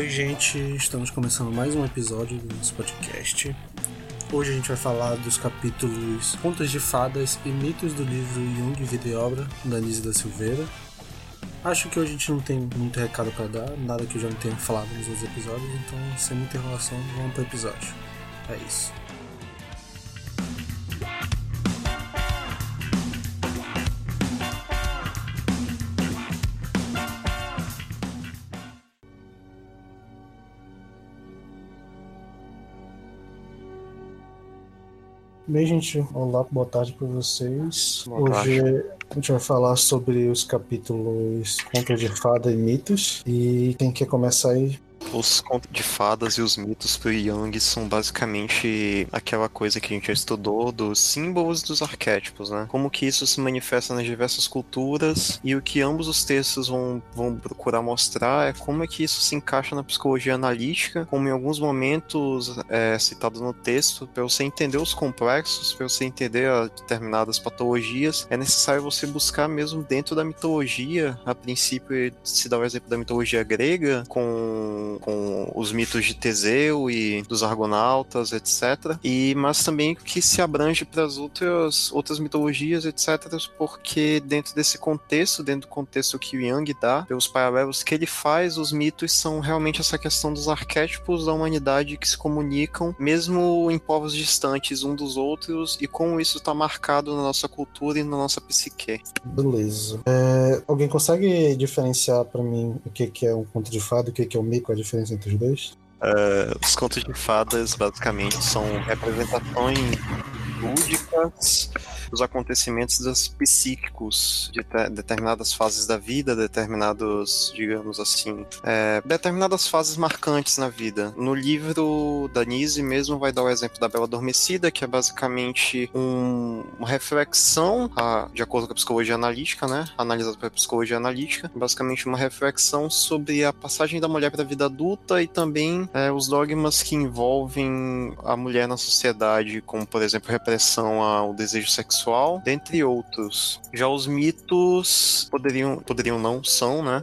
Oi, gente, estamos começando mais um episódio do nosso podcast. Hoje a gente vai falar dos capítulos Contas de Fadas e Mitos do livro Jung, Vida e Obra, da Anise da Silveira. Acho que hoje a gente não tem muito recado para dar, nada que eu já não tenha falado nos outros episódios, então sem muita enrolação, vamos pro episódio. É isso. Bem, gente, olá, boa tarde para vocês. Boa Hoje tarde. a gente vai falar sobre os capítulos Contos de Fada e Mitos. E quem quer começar aí? Os contos de fadas e os mitos pro Jung são basicamente aquela coisa que a gente já estudou dos símbolos dos arquétipos, né? Como que isso se manifesta nas diversas culturas e o que ambos os textos vão, vão procurar mostrar é como é que isso se encaixa na psicologia analítica, como em alguns momentos é citado no texto, para você entender os complexos, para você entender determinadas patologias, é necessário você buscar mesmo dentro da mitologia. A princípio, se dá o exemplo da mitologia grega, com com os mitos de Teseu e dos argonautas, etc. E mas também que se abrange para as outras outras mitologias, etc. Porque dentro desse contexto, dentro do contexto que o Jung dá, pelos paralelos que ele faz, os mitos são realmente essa questão dos arquétipos da humanidade que se comunicam, mesmo em povos distantes um dos outros, e como isso está marcado na nossa cultura e na nossa psique. Beleza. É, alguém consegue diferenciar para mim o que, que é um conto de fada e o que, que é um mico, diferença entre os dois? Uh, os contos de fadas basicamente são representações lúdicas dos acontecimentos psíquicos de te- determinadas fases da vida, determinados, digamos assim, é, determinadas fases marcantes na vida. No livro da Nise mesmo vai dar o exemplo da Bela Adormecida, que é basicamente um- uma reflexão, a- de acordo com a psicologia analítica, né, analisada pela psicologia analítica, basicamente uma reflexão sobre a passagem da mulher para a vida adulta e também é, os dogmas que envolvem a mulher na sociedade, como por exemplo repressão ao desejo sexual, dentre outros. Já os mitos poderiam, poderiam não são, né?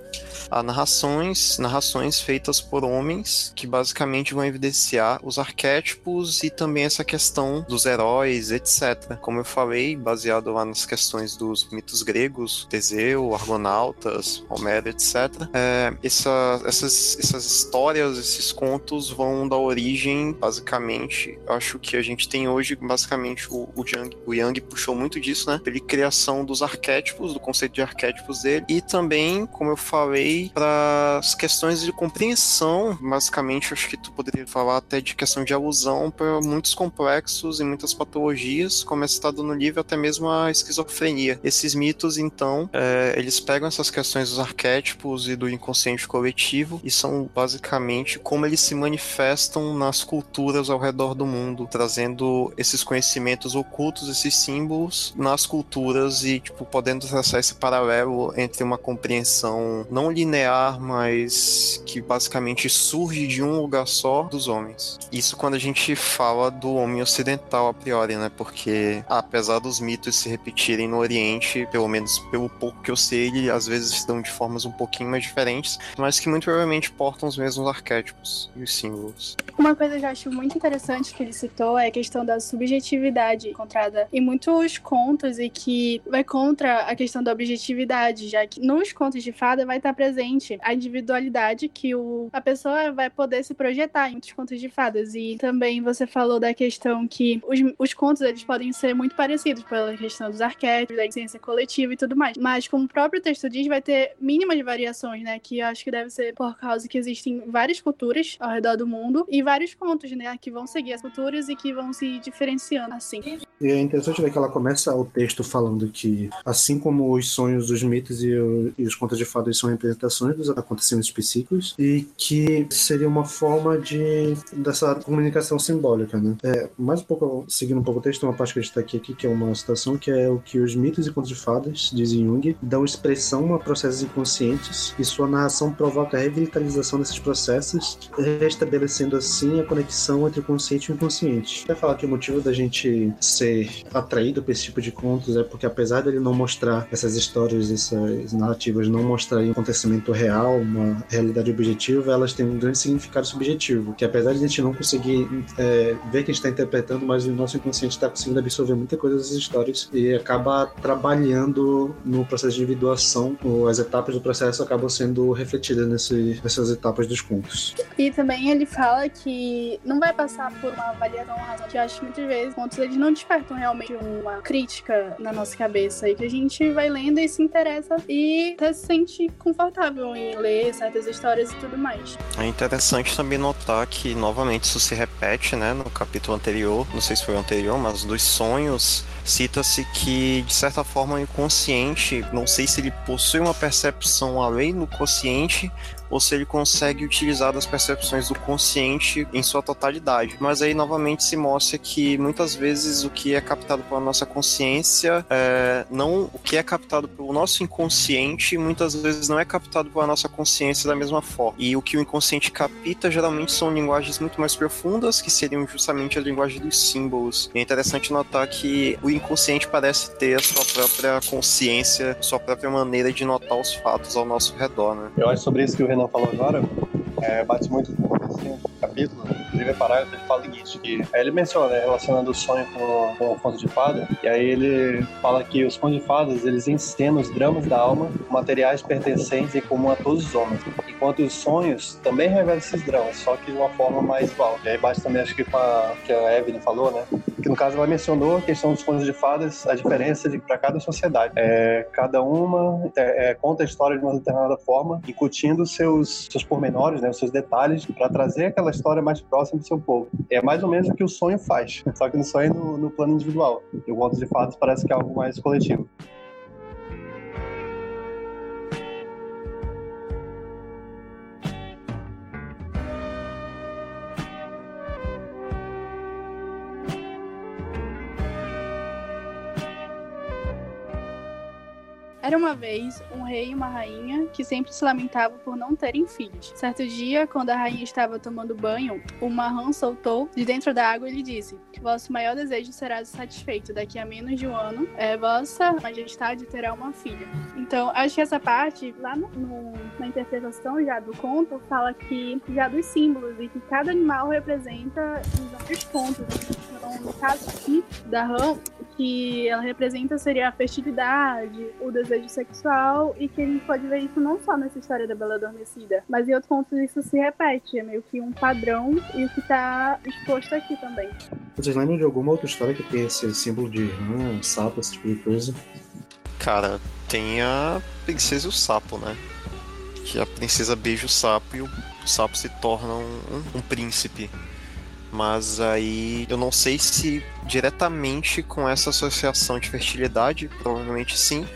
Há narrações, narrações feitas por homens que basicamente vão evidenciar os arquétipos e também essa questão dos heróis, etc. Como eu falei, baseado lá nas questões dos mitos gregos, Teseu, Argonautas, Homero, etc. É, essa- essas, essas histórias, esses contos vão dar origem, basicamente, acho que a gente tem hoje, basicamente, o, o, Jung, o Young puxou muito disso, né? Pela criação dos arquétipos, do conceito de arquétipos dele, e também, como eu falei, para as questões de compreensão, basicamente, acho que tu poderia falar até de questão de alusão para muitos complexos e muitas patologias, como é citado no livro, até mesmo a esquizofrenia. Esses mitos, então, é, eles pegam essas questões dos arquétipos e do inconsciente coletivo e são basicamente como eles se manifestam nas culturas ao redor do mundo, trazendo esses conhecimentos ocultos, esses símbolos nas culturas e tipo podendo traçar esse paralelo entre uma compreensão não linear, mas que basicamente surge de um lugar só dos homens. Isso quando a gente fala do homem ocidental a priori, né? Porque apesar dos mitos se repetirem no Oriente, pelo menos pelo pouco que eu sei, ele às vezes dão de formas um pouquinho mais diferentes, mas que muito provavelmente portam os mesmos arquétipos e os símbolos. Uma coisa que eu acho muito interessante que ele citou é a questão da subjetividade encontrada em muitos contos e que vai contra a questão da objetividade, já que nos contos de fada vai estar presente a individualidade que o, a pessoa vai poder se projetar em muitos contos de fadas. E também você falou da questão que os, os contos eles podem ser muito parecidos pela questão dos arquétipos, da ciência coletiva e tudo mais. Mas como o próprio texto diz, vai ter mínimas variações, né? Que eu acho que deve ser por causa que existem várias culturas ao redor do mundo e vários contos, né? Que vão seguir as culturas e que vão se diferenciando assim. E é interessante ver que ela começa o texto falando que, assim como os sonhos, os mitos e, o- e os contos de fadas são representações dos acontecimentos psíquicos, e que seria uma forma de dessa comunicação simbólica, né? É, mais um pouco, seguindo um pouco o texto, uma parte que a gente está aqui, que é uma citação, que é o que os mitos e contos de fadas, diz Jung, dão expressão a processos inconscientes, e sua narração provoca a revitalização desses processos, restabelecendo assim a conexão entre o consciente e o inconsciente. Vai falar que o motivo da gente ser atraído para esse tipo de contos é porque apesar dele não mostrar essas histórias, essas narrativas, não mostrarem um acontecimento real, uma realidade objetiva, elas têm um grande significado subjetivo, que apesar de a gente não conseguir é, ver que a gente está interpretando, mas o nosso inconsciente está conseguindo absorver muita coisa dessas histórias e acaba trabalhando no processo de individuação, ou as etapas do processo acabam sendo refletidas nesse, nessas etapas dos contos. E também ele fala que não vai passar por uma avaliação razão, que eu acho que muitas vezes contos eles não despertam realmente uma crítica na nossa cabeça e que a gente vai lendo e se interessa e até se sente confortável em ler certas histórias e tudo mais. É interessante também notar que novamente isso se repete, né, no capítulo anterior, não sei se foi o anterior, mas dos sonhos cita-se que, de certa forma, o inconsciente, não sei se ele possui uma percepção além do consciente, ou se ele consegue utilizar das percepções do consciente em sua totalidade. Mas aí novamente se mostra que muitas vezes o que é captado pela nossa consciência é, não o que é captado pelo nosso inconsciente muitas vezes não é captado pela nossa consciência da mesma forma. E o que o inconsciente capta geralmente são linguagens muito mais profundas que seriam justamente a linguagem dos símbolos. E é interessante notar que o inconsciente parece ter a sua própria consciência, sua própria maneira de notar os fatos ao nosso redor, né? Eu acho sobre isso que o Renan falou agora, é, bate muito com esse capítulo, inclusive é parágrafo, ele fala o seguinte, que aí ele menciona, né, relacionando o sonho com, com o conto de fada, e aí ele fala que os contos de fadas, eles encenam os dramas da alma, materiais pertencentes em comum a todos os homens, enquanto os sonhos também revelam esses dramas, só que de uma forma mais igual. E aí bate também, acho que com a que a Evelyn falou, né, no caso ela mencionou a questão dos contos de fadas, a diferença para cada sociedade. É, cada uma é, é, conta a história de uma determinada forma, incutindo seus, seus pormenores, né, os seus detalhes, para trazer aquela história mais próxima do seu povo. É mais ou menos o que o sonho faz, só que no sonho no, no plano individual. E o conto de fadas parece que é algo mais coletivo. Era uma vez um rei e uma rainha que sempre se lamentavam por não terem filhos. Certo dia, quando a rainha estava tomando banho, uma rã soltou de dentro da água e lhe disse: Vosso maior desejo será satisfeito. Daqui a menos de um ano, é, vossa majestade terá uma filha. Então, acho que essa parte, lá no, no, na interpretação já do conto, fala que já dos símbolos e que cada animal representa os vários pontos. Então, no caso aqui da rã, que ela representa seria a fertilidade, o desejo sexual, e que a gente pode ver isso não só nessa história da Bela Adormecida, mas em outros pontos isso se repete, é meio que um padrão e o que está exposto aqui também. Vocês lembram de alguma outra história que tem esse símbolo de rã, sapo, esse tipo de coisa? Cara, tem a princesa e o sapo, né? Que a princesa beija o sapo e o sapo se torna um, um, um príncipe. Mas aí eu não sei se diretamente com essa associação de fertilidade, provavelmente sim.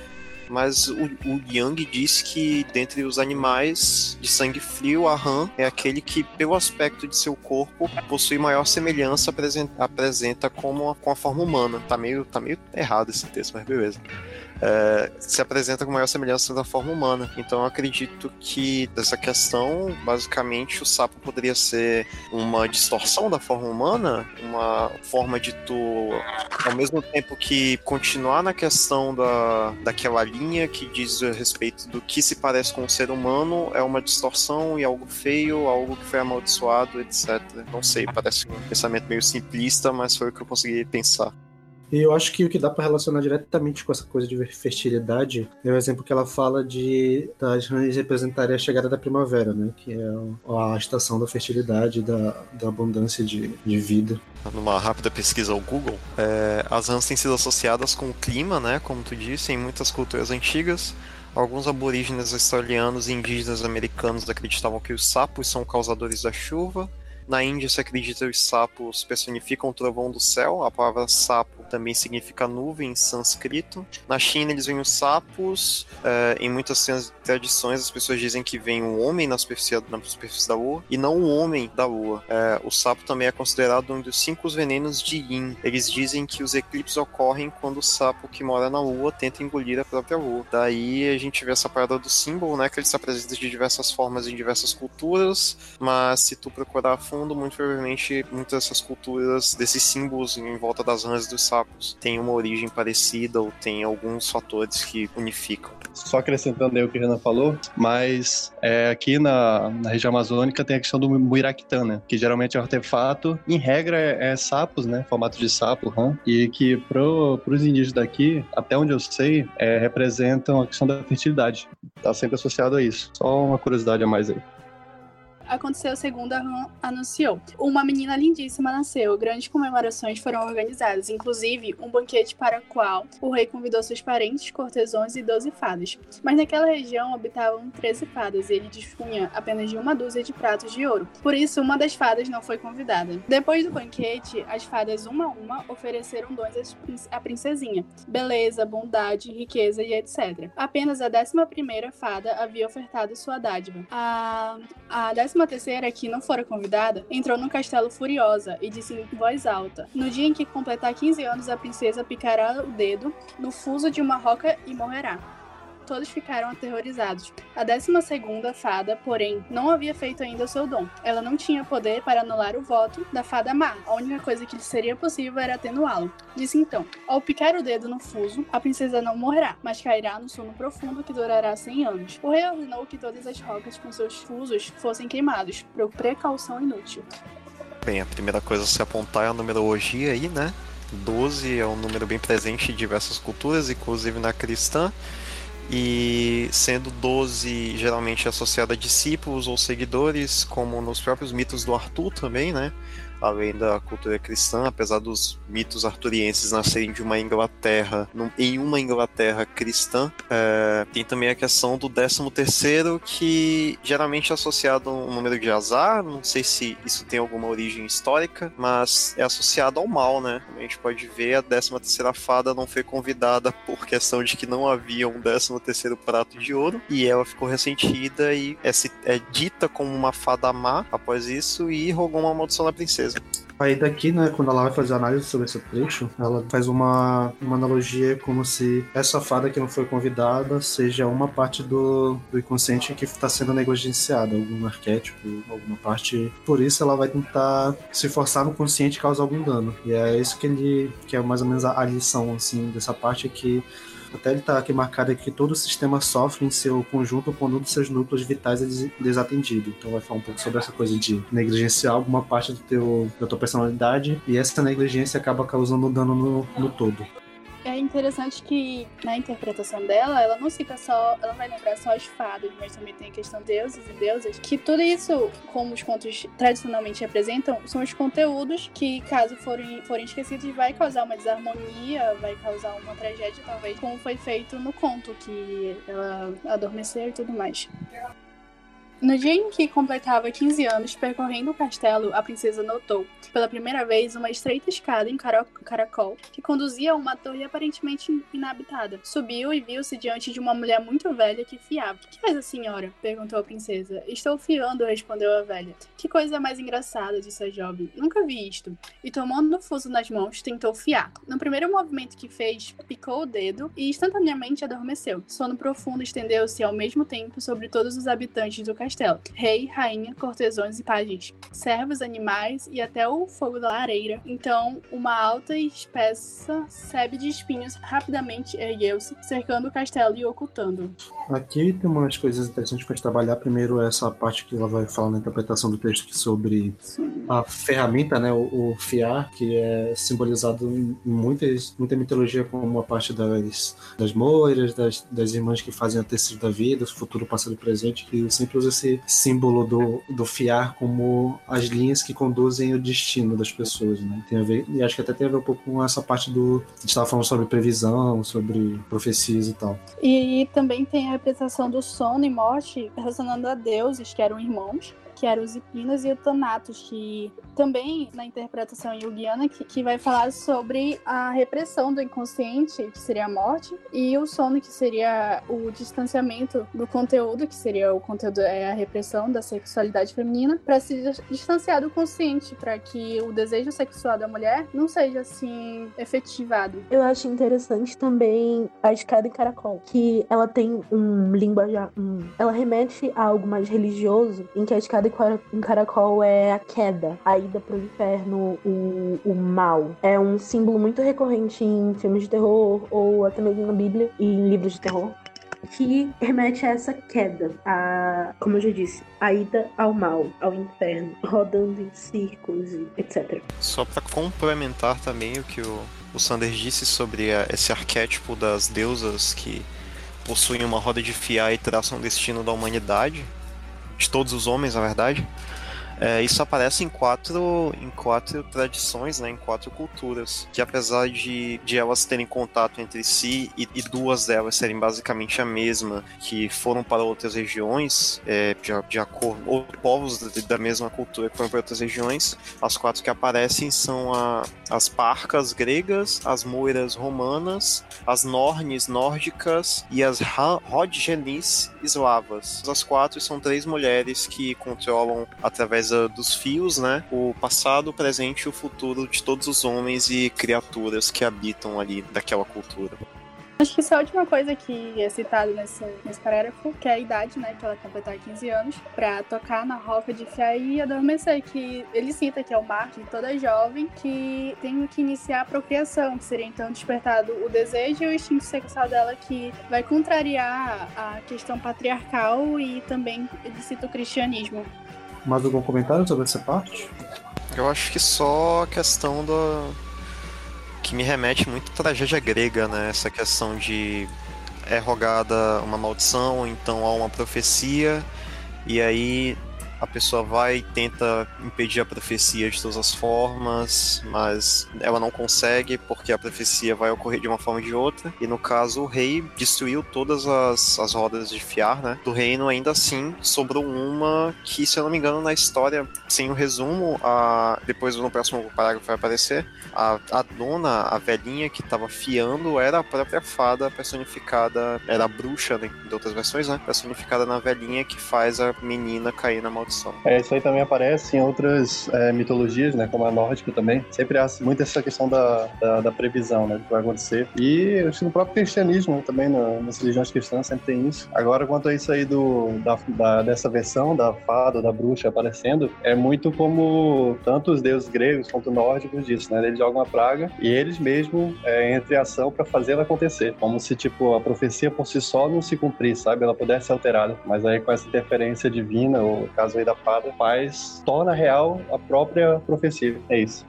Mas o, o Yang diz que dentre os animais de sangue frio, a rã é aquele que, pelo aspecto de seu corpo, possui maior semelhança, apresenta, apresenta como a, com a forma humana. Tá meio, tá meio errado esse texto, mas beleza é, se apresenta com maior semelhança da forma humana. Então eu acredito que dessa questão, basicamente, o sapo poderia ser uma distorção da forma humana, uma forma de tu, ao mesmo tempo que continuar na questão da, daquela linha que diz a respeito do que se parece com o ser humano, é uma distorção e algo feio, algo que foi amaldiçoado, etc. Não sei, parece um pensamento meio simplista, mas foi o que eu consegui pensar. E eu acho que o que dá para relacionar diretamente com essa coisa de fertilidade é o exemplo que ela fala de das rãs representarem a chegada da primavera, né? Que é a estação da fertilidade, da, da abundância de, de vida. Numa rápida pesquisa ao Google, é, as rãs têm sido associadas com o clima, né? Como tu disse, em muitas culturas antigas. Alguns aborígenes australianos e indígenas americanos acreditavam que os sapos são causadores da chuva. Na Índia se acredita que os sapos personificam o trovão do céu. A palavra sapo também significa nuvem em sânscrito. Na China eles veem os sapos. É, em muitas tradições as pessoas dizem que vem um homem na superfície, na superfície da lua e não o um homem da lua. É, o sapo também é considerado um dos cinco venenos de Yin. Eles dizem que os eclipses ocorrem quando o sapo que mora na lua tenta engolir a própria lua. Daí a gente vê essa parada do símbolo, né? Que ele se apresenta de diversas formas em diversas culturas, mas se tu procurar fundo, muito provavelmente muitas dessas culturas, desses símbolos em volta das rãs dos sapos, têm uma origem parecida ou tem alguns fatores que unificam. Só acrescentando aí o que a Renan falou, mas é, aqui na, na região amazônica tem a questão do muiractã, né? Que geralmente é um artefato, em regra é, é sapos, né? Formato de sapo, rã, e que pro, pros indígenas daqui, até onde eu sei, é, representam a questão da fertilidade. Tá sempre associado a isso. Só uma curiosidade a mais aí aconteceu segundo a Han anunciou. Uma menina lindíssima nasceu, grandes comemorações foram organizadas, inclusive um banquete para o qual o rei convidou seus parentes, cortesões e doze fadas. Mas naquela região habitavam treze fadas e ele dispunha apenas de uma dúzia de pratos de ouro. Por isso, uma das fadas não foi convidada. Depois do banquete, as fadas uma a uma ofereceram dons à princesinha: beleza, bondade, riqueza e etc. Apenas a décima primeira fada havia ofertado sua dádiva. A, a décima décima terceira, que não fora convidada, entrou no castelo furiosa e disse em voz alta: No dia em que completar 15 anos, a princesa picará o dedo no fuso de uma roca e morrerá todos ficaram aterrorizados. A décima segunda fada, porém, não havia feito ainda o seu dom. Ela não tinha poder para anular o voto da fada má. A única coisa que lhe seria possível era atenuá-lo. Disse então: Ao picar o dedo no fuso, a princesa não morrerá, mas cairá no sono profundo que durará 100 anos. O rei ordenou que todas as rocas com seus fusos fossem queimados, por precaução inútil. Bem, a primeira coisa a se apontar é a numerologia aí, né? 12 é um número bem presente em diversas culturas, inclusive na cristã e sendo 12 geralmente associada a discípulos ou seguidores, como nos próprios mitos do Arthur também, né? Além da cultura cristã, apesar dos mitos arturienses nascerem de uma Inglaterra, em uma Inglaterra cristã, é, tem também a questão do 13 terceiro, que geralmente é associado a um número de azar, não sei se isso tem alguma origem histórica, mas é associado ao mal, né? A gente pode ver a 13 terceira fada não foi convidada por questão de que não havia um 13 terceiro prato de ouro, e ela ficou ressentida e é, é dita como uma fada má após isso e rogou uma maldição na princesa. Aí daqui, né, quando ela vai fazer análise sobre esse trecho, ela faz uma, uma analogia como se essa fada que não foi convidada seja uma parte do, do inconsciente que está sendo negligenciada, algum arquétipo, alguma parte. Por isso ela vai tentar se forçar no consciente e causar algum dano. E é isso que ele que é mais ou menos a, a lição assim dessa parte que até ele está aqui marcado que todo o sistema sofre em seu conjunto quando um dos seus núcleos vitais é desatendido. Então vai falar um pouco sobre essa coisa de negligenciar alguma parte do teu, da tua personalidade e essa negligência acaba causando dano no, no todo é interessante que na interpretação dela, ela não cita só, ela vai lembrar só as fadas, mas também tem a questão de deuses e deusas, que tudo isso, como os contos tradicionalmente representam, são os conteúdos que, caso forem, forem esquecidos, vai causar uma desarmonia, vai causar uma tragédia, talvez, como foi feito no conto, que ela adormeceu e tudo mais. No dia em que completava 15 anos, percorrendo o castelo, a princesa notou, pela primeira vez, uma estreita escada em caracol que conduzia a uma torre aparentemente inabitada. Subiu e viu-se diante de uma mulher muito velha que fiava. Que faz a senhora? perguntou a princesa. Estou fiando, respondeu a velha. Que coisa mais engraçada, disse a jovem. Nunca vi isto. E tomando o fuso nas mãos, tentou fiar. No primeiro movimento que fez, picou o dedo e instantaneamente adormeceu. Sono profundo estendeu-se ao mesmo tempo sobre todos os habitantes do castelo castelo. Rei, rainha, cortesões e pajens, servos, animais e até o fogo da lareira. Então, uma alta e espessa sebe de espinhos rapidamente ergueu-se, cercando o castelo e ocultando. Aqui tem umas coisas interessantes para trabalhar. Primeiro, essa parte que ela vai falar na interpretação do texto sobre Sim. a ferramenta, né, o, o, fiar, que é simbolizado em muitas, muita mitologia como uma parte das, das moiras, das, das irmãs que fazem a tecido da vida, futuro, passado e presente, que sempre usa esse símbolo do, do fiar como as linhas que conduzem o destino das pessoas, né? Tem a ver, e acho que até tem a ver um pouco com essa parte do. A gente estava falando sobre previsão, sobre profecias e tal. E, e também tem a representação do sono e morte relacionando a deuses que eram irmãos que eram os Hipinos e o Thanatos, que também na interpretação junguiana, que, que vai falar sobre a repressão do inconsciente, que seria a morte, e o sono, que seria o distanciamento do conteúdo, que seria o conteúdo, é a repressão da sexualidade feminina, para se distanciar do consciente, para que o desejo sexual da mulher não seja assim efetivado. Eu acho interessante também a escada em caracol, que ela tem um linguajar, um, ela remete a algo mais religioso, em que a escada em caracol é a queda, a ida pro inferno, o, o mal. É um símbolo muito recorrente em filmes de terror ou até mesmo na Bíblia e em livros de terror que remete a essa queda, a, como eu já disse, a ida ao mal, ao inferno, rodando em círculos, etc. Só para complementar também o que o, o Sanders disse sobre a, esse arquétipo das deusas que possuem uma roda de fiar e traçam o destino da humanidade, de todos os homens, na verdade. É, isso aparece em quatro, em quatro tradições, né, em quatro culturas, que apesar de, de elas terem contato entre si e, e duas delas serem basicamente a mesma, que foram para outras regiões, é, de, de acordo, ou povos da mesma cultura que foram para outras regiões, as quatro que aparecem são a, as parcas gregas, as moiras romanas, as nornes nórdicas e as rodgenis eslavas. As quatro são três mulheres que controlam através dos fios, né? O passado, o presente e o futuro de todos os homens e criaturas que habitam ali daquela cultura. Acho que só a última coisa que é citada nesse, nesse parágrafo, que é a idade, né, que ela completar 15 anos, pra tocar na roca de fé e adormecer, que ele cita que é o marco de toda jovem que tem que iniciar a procriação, que seria então despertado o desejo e o instinto sexual dela, que vai contrariar a questão patriarcal e também ele cita o cristianismo. Mais algum comentário sobre essa parte? Eu acho que só a questão do. que me remete muito à tragédia grega, né? Essa questão de é rogada uma maldição, então há uma profecia, e aí a pessoa vai e tenta impedir a profecia de todas as formas, mas ela não consegue porque a profecia vai ocorrer de uma forma ou de outra. E no caso, o rei destruiu todas as, as rodas de fiar, né? Do reino, ainda assim, sobrou uma que, se eu não me engano, na história, sem o resumo, a, depois no próximo parágrafo vai aparecer, a, a dona, a velhinha que estava fiando, era a própria fada personificada, era a bruxa, né, de outras versões, né? Personificada na velhinha que faz a menina cair na maldição é, isso aí também aparece em outras é, mitologias, né, como a nórdica também. Sempre há muito essa questão da, da, da previsão, né, do que vai acontecer. E acho que no próprio cristianismo também, nas religiões cristãs, sempre tem isso. Agora, quanto a isso aí do, da, da, dessa versão da fada, da bruxa aparecendo, é muito como tanto os deuses gregos quanto nórdicos disso, né? Eles jogam a praga e eles mesmos é, entram em ação para fazer ela acontecer. Como se, tipo, a profecia por si só não se cumprisse, sabe? Ela pudesse ser alterada. Mas aí com essa interferência divina, ou caso da fada faz, torna real a própria profecia. É isso.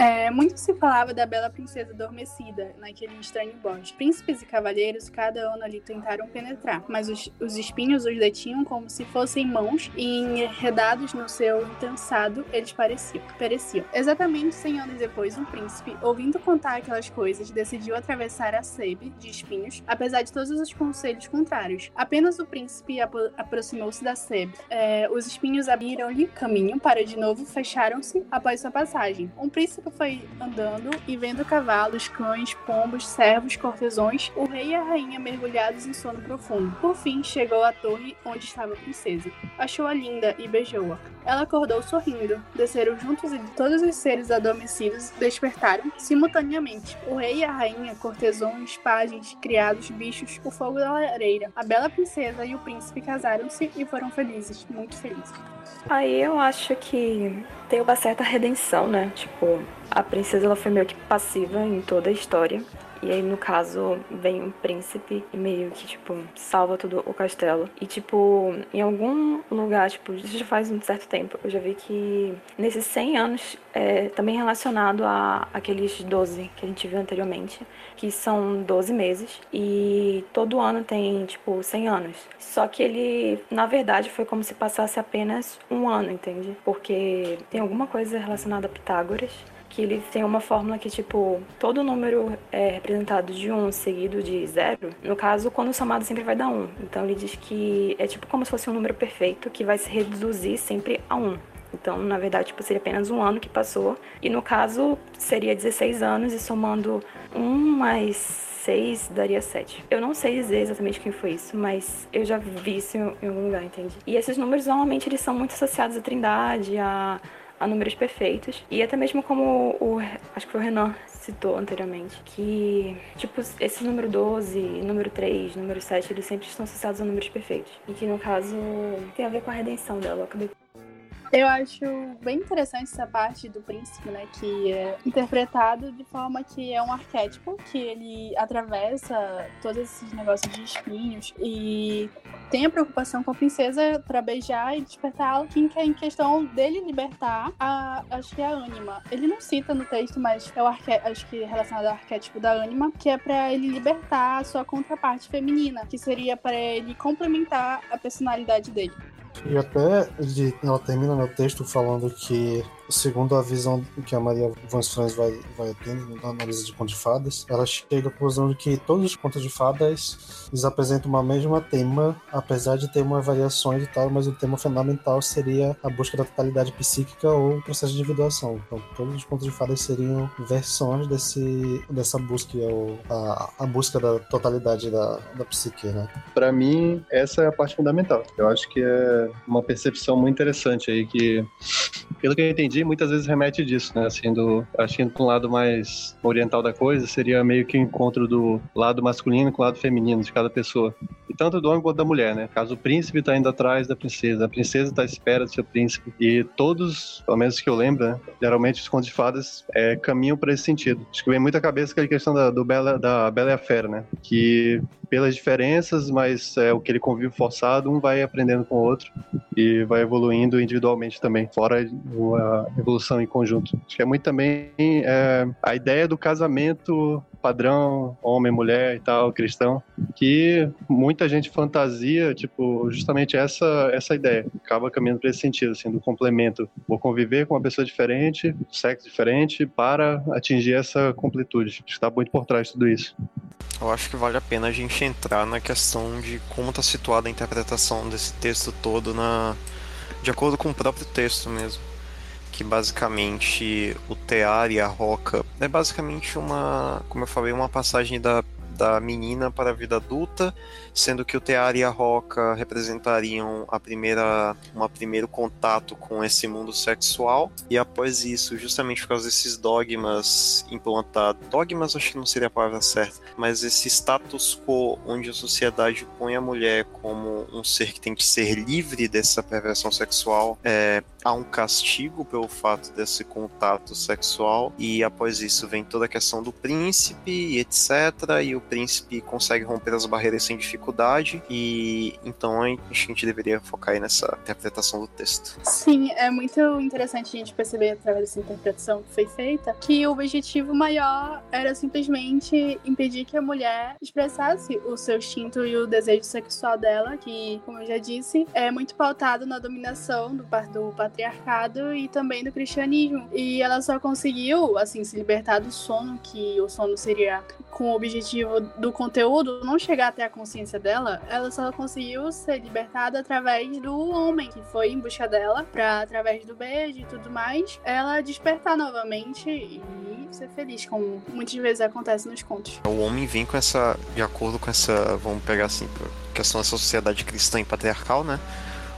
É, muito se falava da bela princesa adormecida naquele estranho bosque. Príncipes e cavalheiros, cada ano ali tentaram penetrar, mas os, os espinhos os detinham como se fossem mãos e enredados no seu intensado, eles pareciam, pereciam. Exatamente 100 anos depois, um príncipe, ouvindo contar aquelas coisas, decidiu atravessar a sebe de espinhos, apesar de todos os conselhos contrários. Apenas o príncipe apro aproximou-se da sebe. É, os espinhos abriram-lhe caminho para de novo fecharam-se após sua passagem. Um príncipe foi andando e vendo cavalos, cães, pombos, servos, cortesões, o rei e a rainha mergulhados em sono profundo. Por fim, chegou à torre onde estava a princesa. Achou-a linda e beijou-a. Ela acordou sorrindo. Desceram juntos e todos os seres adormecidos despertaram simultaneamente. O rei e a rainha, cortesões, pajens, criados, bichos, o fogo da lareira. A bela princesa e o príncipe casaram-se e foram felizes, muito felizes. Aí eu acho que tem uma certa redenção, né? Tipo, a princesa ela foi meio que passiva em toda a história. E aí, no caso, vem um príncipe e meio que, tipo, salva todo o castelo. E, tipo, em algum lugar, tipo, isso já faz um certo tempo, eu já vi que nesses 100 anos, é também relacionado a aqueles 12 que a gente viu anteriormente, que são 12 meses. E todo ano tem, tipo, 100 anos. Só que ele, na verdade, foi como se passasse apenas um ano, entende? Porque tem alguma coisa relacionada a Pitágoras que ele tem uma fórmula que, tipo, todo número é representado de 1 um seguido de zero. No caso, quando somado sempre vai dar 1. Um. Então ele diz que é tipo como se fosse um número perfeito que vai se reduzir sempre a 1. Um. Então, na verdade, tipo, seria apenas um ano que passou. E no caso, seria 16 anos e somando 1 mais 6 daria 7. Eu não sei dizer exatamente quem foi isso, mas eu já vi isso em algum lugar, entende? E esses números, normalmente, eles são muito associados à trindade, a a números perfeitos. E até mesmo como o, acho que foi o Renan citou anteriormente, que, tipo, esse número 12, número 3, número 7, eles sempre estão associados a números perfeitos. E que, no caso, tem a ver com a redenção dela. Eu acabei Eu acho bem interessante essa parte do príncipe, né? Que é interpretado de forma que é um arquétipo, que ele atravessa todos esses negócios de espinhos e tem a preocupação com a princesa para beijar e despertá-la, que é em questão dele libertar a, acho que é a ânima. Ele não cita no texto, mas é o arque, acho que relacionado ao arquétipo da ânima, que é para ele libertar a sua contraparte feminina, que seria para ele complementar a personalidade dele. E até ela termina no texto falando que segundo a visão que a Maria Van Frans vai, vai tendo na análise de contos de fadas, ela chega à conclusão de que todos os contos de fadas eles apresentam uma mesma tema, apesar de ter uma variações e tal, mas o tema fundamental seria a busca da totalidade psíquica ou o processo de individuação. Então, todos os contos de fadas seriam versões desse, dessa busca, ou a, a busca da totalidade da, da psique, né? Para mim, essa é a parte fundamental. Eu acho que é uma percepção muito interessante aí que, pelo que eu entendi, muitas vezes remete disso, né? Assim, do, acho que um lado mais oriental da coisa, seria meio que o encontro do lado masculino com o lado feminino de cada pessoa. Tanto do homem quanto da mulher, né? Caso o príncipe está indo atrás da princesa, a princesa está à espera do seu príncipe. E todos, pelo menos que eu lembro, né? geralmente os contos de fadas é, caminham para esse sentido. Acho que vem muito à cabeça aquela questão da, do Bela, da Bela e a Fera, né? Que pelas diferenças, mas é, o que ele convive forçado, um vai aprendendo com o outro e vai evoluindo individualmente também, fora a evolução em conjunto. Acho que é muito também é, a ideia do casamento padrão, homem, mulher e tal, cristão, que muita gente fantasia, tipo, justamente essa essa ideia. Acaba caminhando para esse sentido, assim, do complemento. Vou conviver com uma pessoa diferente, sexo diferente, para atingir essa completude. Está muito por trás de tudo isso. Eu acho que vale a pena a gente entrar na questão de como está situada a interpretação desse texto todo na de acordo com o próprio texto mesmo que basicamente o Tear e a Roca é basicamente uma, como eu falei, uma passagem da da menina para a vida adulta, sendo que o Tear e a Roca representariam a primeira, um primeiro contato com esse mundo sexual, e após isso, justamente por causa desses dogmas implantados, dogmas acho que não seria a palavra certa, mas esse status quo onde a sociedade põe a mulher como um ser que tem que ser livre dessa perversão sexual, é, há um castigo pelo fato desse contato sexual, e após isso vem toda a questão do príncipe e etc. E o príncipe consegue romper as barreiras sem dificuldade, e então a gente deveria focar aí nessa interpretação do texto. Sim, é muito interessante a gente perceber através dessa interpretação que foi feita que o objetivo maior era simplesmente impedir que a mulher expressasse o seu instinto e o desejo sexual dela, que, como eu já disse, é muito pautado na dominação do, do patriarcado e também do cristianismo. E ela só conseguiu, assim, se libertar do sono, que o sono seria com o objetivo do conteúdo não chegar até a consciência dela, ela só conseguiu ser libertada através do homem que foi em busca dela, para através do beijo e tudo mais, ela despertar novamente e ser feliz, como muitas vezes acontece nos contos. O homem vem com essa, de acordo com essa, vamos pegar assim, questão dessa sociedade cristã e patriarcal, né?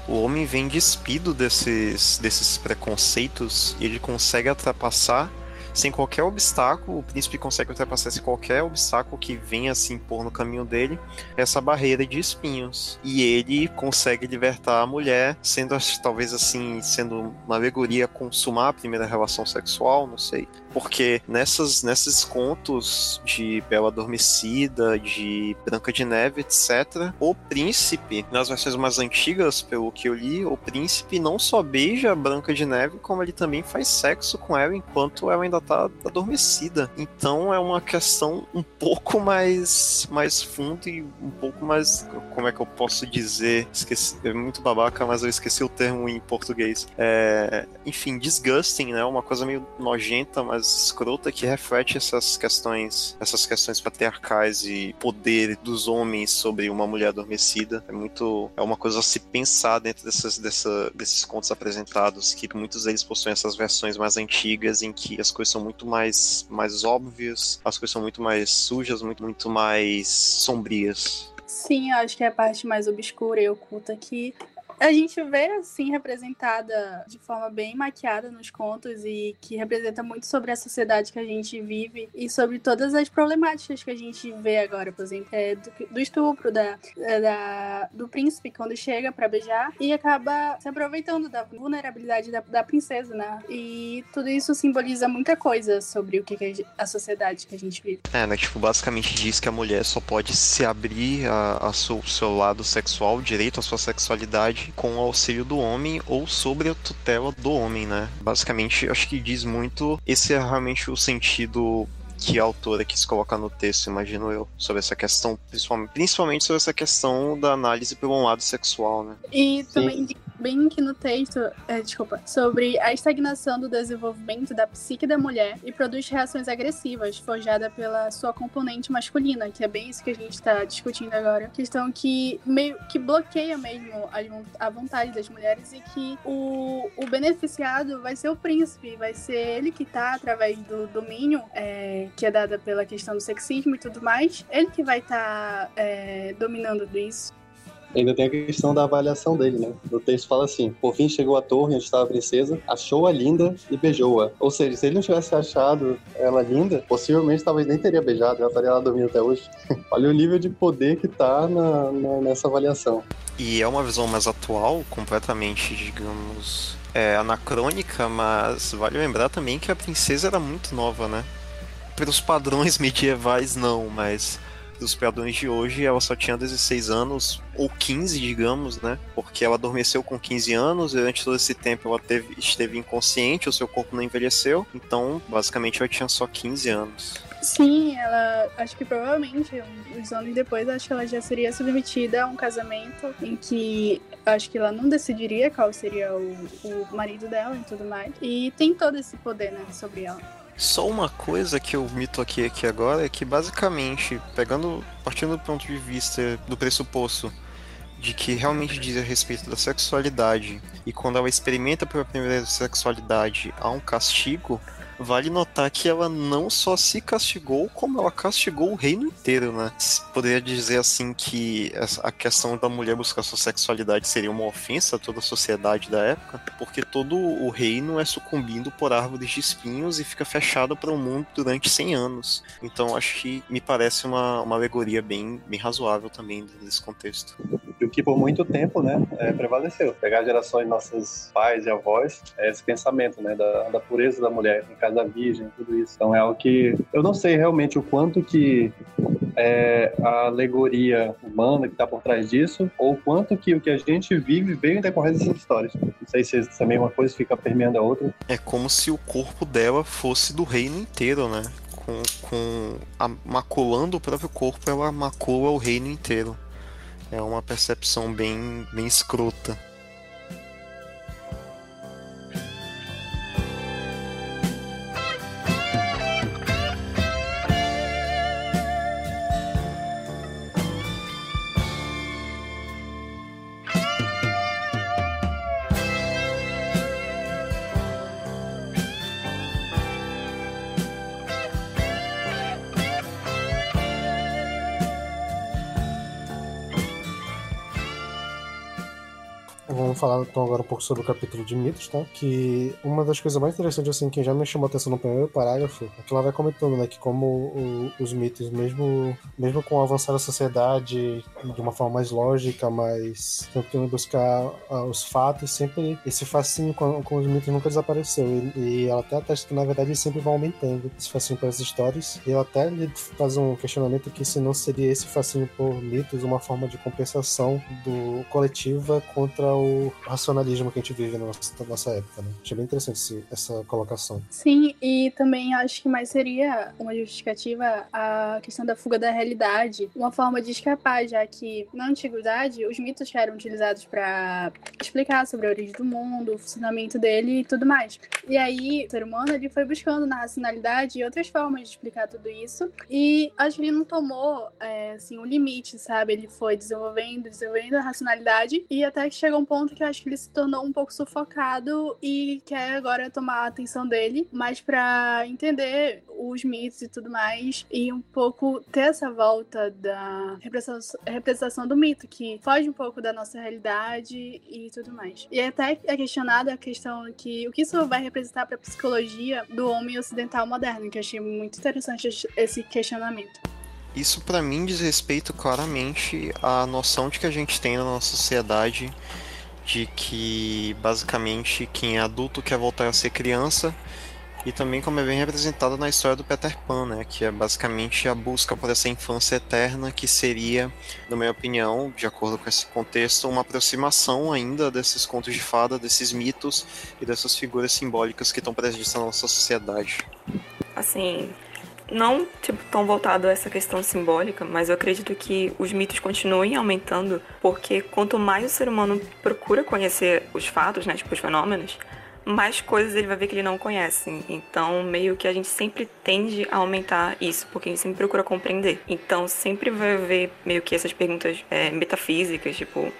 o homem vem despido desses, desses preconceitos e ele consegue ultrapassar sem qualquer obstáculo, o príncipe consegue ultrapassar qualquer obstáculo que venha se impor no caminho dele, essa barreira de espinhos. E ele consegue libertar a mulher, sendo talvez assim, sendo uma alegoria consumar a primeira relação sexual, não sei. Porque nessas, nesses contos de Bela Adormecida, de Branca de Neve, etc., o príncipe, nas versões mais antigas, pelo que eu li, o príncipe não só beija a Branca de Neve, como ele também faz sexo com ela enquanto ela ainda tá adormecida. Então é uma questão um pouco mais, mais fundo e um pouco mais. Como é que eu posso dizer? Esqueci, é muito babaca, mas eu esqueci o termo em português. É, enfim, disgusting, né? Uma coisa meio nojenta, mas escrota que reflete essas questões, essas questões patriarcais e poder dos homens sobre uma mulher adormecida. É muito. É uma coisa a se pensar dentro dessas, dessa, desses contos apresentados, que muitos deles possuem essas versões mais antigas em que as coisas são muito mais, mais óbvias, as coisas são muito mais sujas, muito, muito mais sombrias. Sim, eu acho que é a parte mais obscura e oculta que a gente vê assim representada de forma bem maquiada nos contos e que representa muito sobre a sociedade que a gente vive e sobre todas as problemáticas que a gente vê agora, por exemplo, é, do, do, estupro da, é, da, do príncipe quando chega para beijar e acaba se aproveitando da vulnerabilidade da, da princesa, né? E tudo isso simboliza muita coisa sobre o que, que a sociedade que a gente vive. É, né? Tipo, basicamente diz que a mulher só pode se abrir a, a seu, seu lado sexual, direito à sua sexualidade, com o auxílio do homem ou sobre a tutela do homem, né? Basicamente, acho que diz muito. Esse é realmente o sentido que a autora quis colocar no texto, imagino eu, sobre essa questão, principalmente, principalmente sobre essa questão da análise pelo lado sexual, né? E também bem aqui no texto, é, desculpa, sobre a estagnação do desenvolvimento da psique da mulher e produz reações agressivas, forjada pela sua componente masculina, que é bem isso que a gente está discutindo agora. Questão que meio que bloqueia mesmo a, a vontade das mulheres e que o, o beneficiado vai ser o príncipe, vai ser ele que tá através do domínio é, que é dada pela questão do sexismo e tudo mais, ele que vai estar tá, é, dominando isso ainda tem a questão da avaliação dele, né? O texto fala assim: por fim chegou à torre onde estava a princesa, achou-a linda e beijou-a. Ou seja, se ele não tivesse achado ela linda, possivelmente talvez nem teria beijado, ela estaria lá dormindo até hoje. Olha o nível de poder que tá na, na, nessa avaliação. E é uma visão mais atual, completamente, digamos, é, anacrônica, mas vale lembrar também que a princesa era muito nova, né? Pelos padrões medievais, não, mas dos padrões de hoje, ela só tinha 16 anos, ou 15, digamos, né? Porque ela adormeceu com 15 anos, e durante todo esse tempo ela teve, esteve inconsciente, o seu corpo não envelheceu, então basicamente ela tinha só 15 anos. Sim, ela acho que provavelmente uns anos depois acho que ela já seria submetida a um casamento em que acho que ela não decidiria qual seria o, o marido dela e tudo mais. E tem todo esse poder, né, sobre ela. Só uma coisa que eu me toquei aqui agora é que basicamente, pegando, partindo do ponto de vista do pressuposto de que realmente diz a respeito da sexualidade e quando ela experimenta pela primeira sexualidade há um castigo, Vale notar que ela não só se castigou, como ela castigou o reino inteiro, né? Poderia dizer assim que a questão da mulher buscar sua sexualidade seria uma ofensa a toda a sociedade da época, porque todo o reino é sucumbindo por árvores de espinhos e fica fechado para o mundo durante 100 anos. Então acho que me parece uma, uma alegoria bem, bem razoável também nesse contexto. E o que por muito tempo, né, é, prevaleceu. Pegar gerações nossos pais e avós, é esse pensamento, né, da, da pureza da mulher, no caso da virgem, tudo isso. Então é algo que eu não sei realmente o quanto que é a alegoria humana que está por trás disso, ou quanto que o que a gente vive veio em decorrência dessas histórias. Não sei se também uma coisa fica permeando a outra. É como se o corpo dela fosse do reino inteiro, né? Com, com a, maculando o próprio corpo, ela macula o reino inteiro. É uma percepção bem, bem escrota. Falar então agora um pouco sobre o capítulo de mitos, tá? Que uma das coisas mais interessantes, assim, que já me chamou atenção no primeiro parágrafo, é que ela vai comentando, né, que como o, os mitos, mesmo, mesmo com o avançar da sociedade de uma forma mais lógica, mais tentando buscar uh, os fatos, sempre esse fascínio com, com os mitos nunca desapareceu. E, e ela até atesta que, na verdade, eles sempre vão aumentando esse fascínio pelas histórias. E ela até faz um questionamento que se não seria esse fascínio por mitos uma forma de compensação do coletiva contra o racionalismo que a gente vive na nossa, nossa época, né? Achei bem interessante esse, essa colocação. Sim, e também acho que mais seria uma justificativa a questão da fuga da realidade, uma forma de escapar, já que na antiguidade os mitos eram utilizados para explicar sobre a origem do mundo, o funcionamento dele e tudo mais. E aí o ser humano ele foi buscando na racionalidade e outras formas de explicar tudo isso, e acho que ele não tomou é, assim um limite, sabe? Ele foi desenvolvendo, desenvolvendo a racionalidade e até que chegou um ponto que eu acho que ele se tornou um pouco sufocado e quer agora tomar a atenção dele, mas para entender os mitos e tudo mais, e um pouco ter essa volta da representação do mito, que foge um pouco da nossa realidade e tudo mais. E até é questionada a questão que o que isso vai representar para a psicologia do homem ocidental moderno, que eu achei muito interessante esse questionamento. Isso para mim diz respeito claramente à noção de que a gente tem na nossa sociedade de que basicamente quem é adulto quer voltar a ser criança e também como é bem representado na história do Peter Pan, né, que é basicamente a busca por essa infância eterna que seria, na minha opinião, de acordo com esse contexto, uma aproximação ainda desses contos de fada, desses mitos e dessas figuras simbólicas que estão presentes na nossa sociedade. Assim, não tipo tão voltado a essa questão simbólica, mas eu acredito que os mitos continuem aumentando, porque quanto mais o ser humano procura conhecer os fatos, né, tipo os fenômenos, mais coisas ele vai ver que ele não conhece. Então, meio que a gente sempre tende a aumentar isso, porque a gente sempre procura compreender. Então, sempre vai haver meio que essas perguntas é, metafísicas, tipo,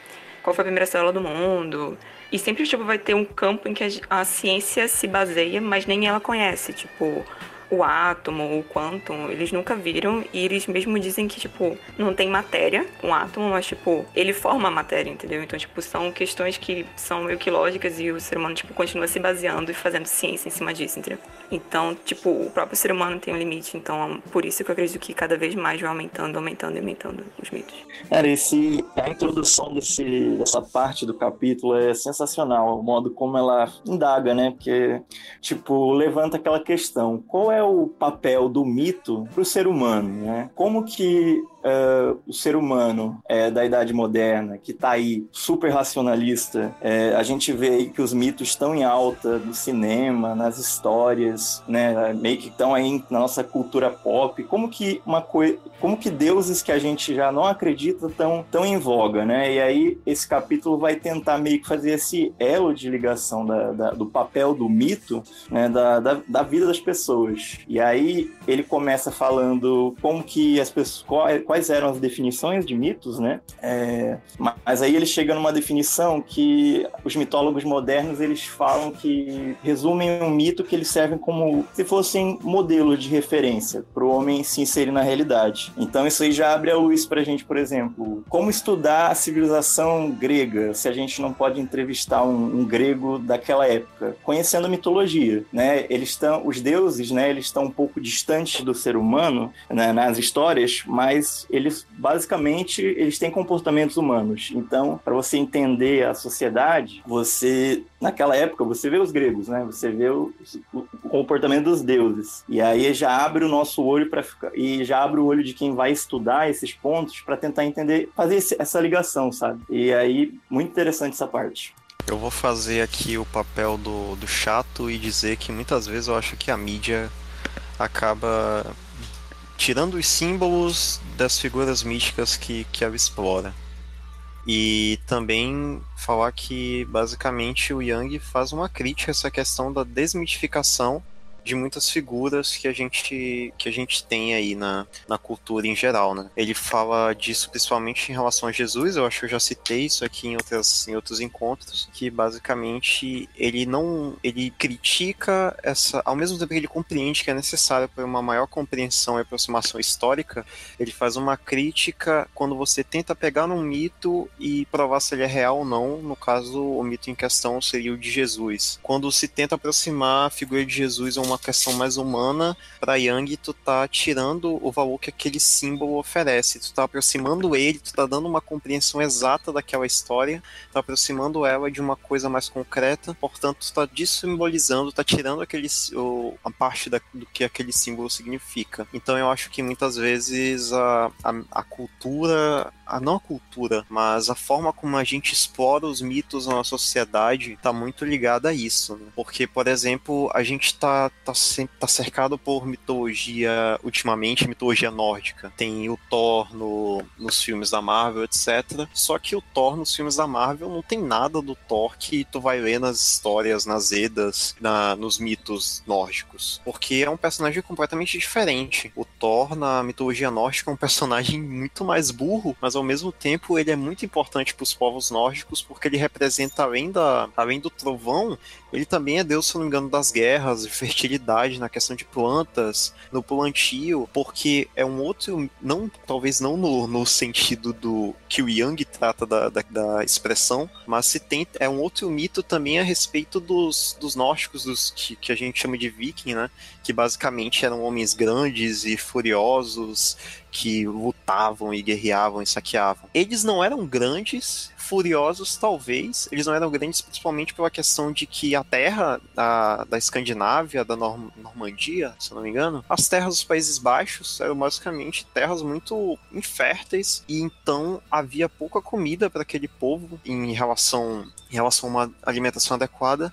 qual foi a primeira célula do mundo? E sempre tipo, vai ter um campo em que a, a ciência se baseia, mas nem ela conhece. Tipo, o átomo, o quantum, eles nunca viram e eles mesmo dizem que, tipo, não tem matéria com átomo, mas, tipo, ele forma a matéria, entendeu? Então, tipo, são questões que são meio que lógicas e o ser humano, tipo, continua se baseando e fazendo ciência em cima disso, entendeu? Então, tipo, o próprio ser humano tem um limite, então, por isso que eu acredito que cada vez mais vai aumentando, aumentando e aumentando os mitos. Cara, esse, a introdução desse, dessa parte do capítulo é sensacional, o modo como ela indaga, né? Porque, tipo, levanta aquela questão, qual é o papel do mito para o ser humano, né? Como que uh, o ser humano é, da Idade Moderna, que está aí super racionalista, é, a gente vê aí que os mitos estão em alta no cinema, nas histórias, né? Meio que estão aí na nossa cultura pop. Como que uma coisa, como que deuses que a gente já não acredita estão tão em voga, né? E aí esse capítulo vai tentar meio que fazer esse elo de ligação da, da, do papel do mito, né? Da, da, da vida das pessoas. E aí ele começa falando como que as pessoas quais eram as definições de mitos, né? É, mas aí ele chega numa definição que os mitólogos modernos eles falam que resumem um mito que eles servem como se fossem modelos de referência para o homem se inserir na realidade. Então isso aí já abre a luz para a gente, por exemplo, como estudar a civilização grega se a gente não pode entrevistar um, um grego daquela época, conhecendo a mitologia, né? Eles estão, os deuses, né? Eles estão um pouco distantes do ser humano né, nas histórias, mas eles basicamente eles têm comportamentos humanos. Então, para você entender a sociedade, você naquela época você vê os gregos, né? Você vê o, o, comportamento dos deuses. E aí já abre o nosso olho para e já abre o olho de quem vai estudar esses pontos para tentar entender, fazer esse, essa ligação, sabe? E aí muito interessante essa parte. Eu vou fazer aqui o papel do, do chato e dizer que muitas vezes eu acho que a mídia acaba tirando os símbolos das figuras místicas que, que ela explora. E também falar que basicamente o Yang faz uma crítica a essa questão da desmitificação de muitas figuras que a gente que a gente tem aí na, na cultura em geral, né? Ele fala disso principalmente em relação a Jesus, eu acho que eu já citei isso aqui em, outras, em outros encontros, que basicamente ele não ele critica essa, ao mesmo tempo que ele compreende que é necessário para uma maior compreensão e aproximação histórica, ele faz uma crítica quando você tenta pegar num mito e provar se ele é real ou não, no caso o mito em questão seria o de Jesus. Quando se tenta aproximar a figura de Jesus a uma uma questão mais humana, para Yang tu tá tirando o valor que aquele símbolo oferece, tu tá aproximando ele, tu tá dando uma compreensão exata daquela história, tá aproximando ela de uma coisa mais concreta, portanto tu tá dissimbolizando, tá tirando aquele, o, a parte da, do que aquele símbolo significa. Então eu acho que muitas vezes a, a, a cultura a não a cultura, mas a forma como a gente explora os mitos na sociedade está muito ligada a isso. Né? Porque, por exemplo, a gente está tá, tá cercado por mitologia, ultimamente, mitologia nórdica. Tem o Thor no, nos filmes da Marvel, etc. Só que o Thor nos filmes da Marvel não tem nada do Thor que tu vai ler nas histórias, nas Edas, na, nos mitos nórdicos. Porque é um personagem completamente diferente. O Thor na mitologia nórdica é um personagem muito mais burro, mas ao ao mesmo tempo ele é muito importante para os povos nórdicos porque ele representa além da além do trovão, ele também é deus, se não me engano, das guerras, de fertilidade, na questão de plantas, no plantio, porque é um outro, não talvez não no, no sentido do que o Yang trata da, da, da, expressão, mas se tem é um outro mito também a respeito dos, dos nórdicos, dos que, que a gente chama de viking, né? Que basicamente eram homens grandes e furiosos que lutavam e guerreavam e saqueavam. Eles não eram grandes, furiosos talvez, eles não eram grandes principalmente pela questão de que a terra da, da Escandinávia, da Norm Normandia, se não me engano, as terras dos Países Baixos eram basicamente terras muito inférteis e então havia pouca comida para aquele povo em relação, em relação a uma alimentação adequada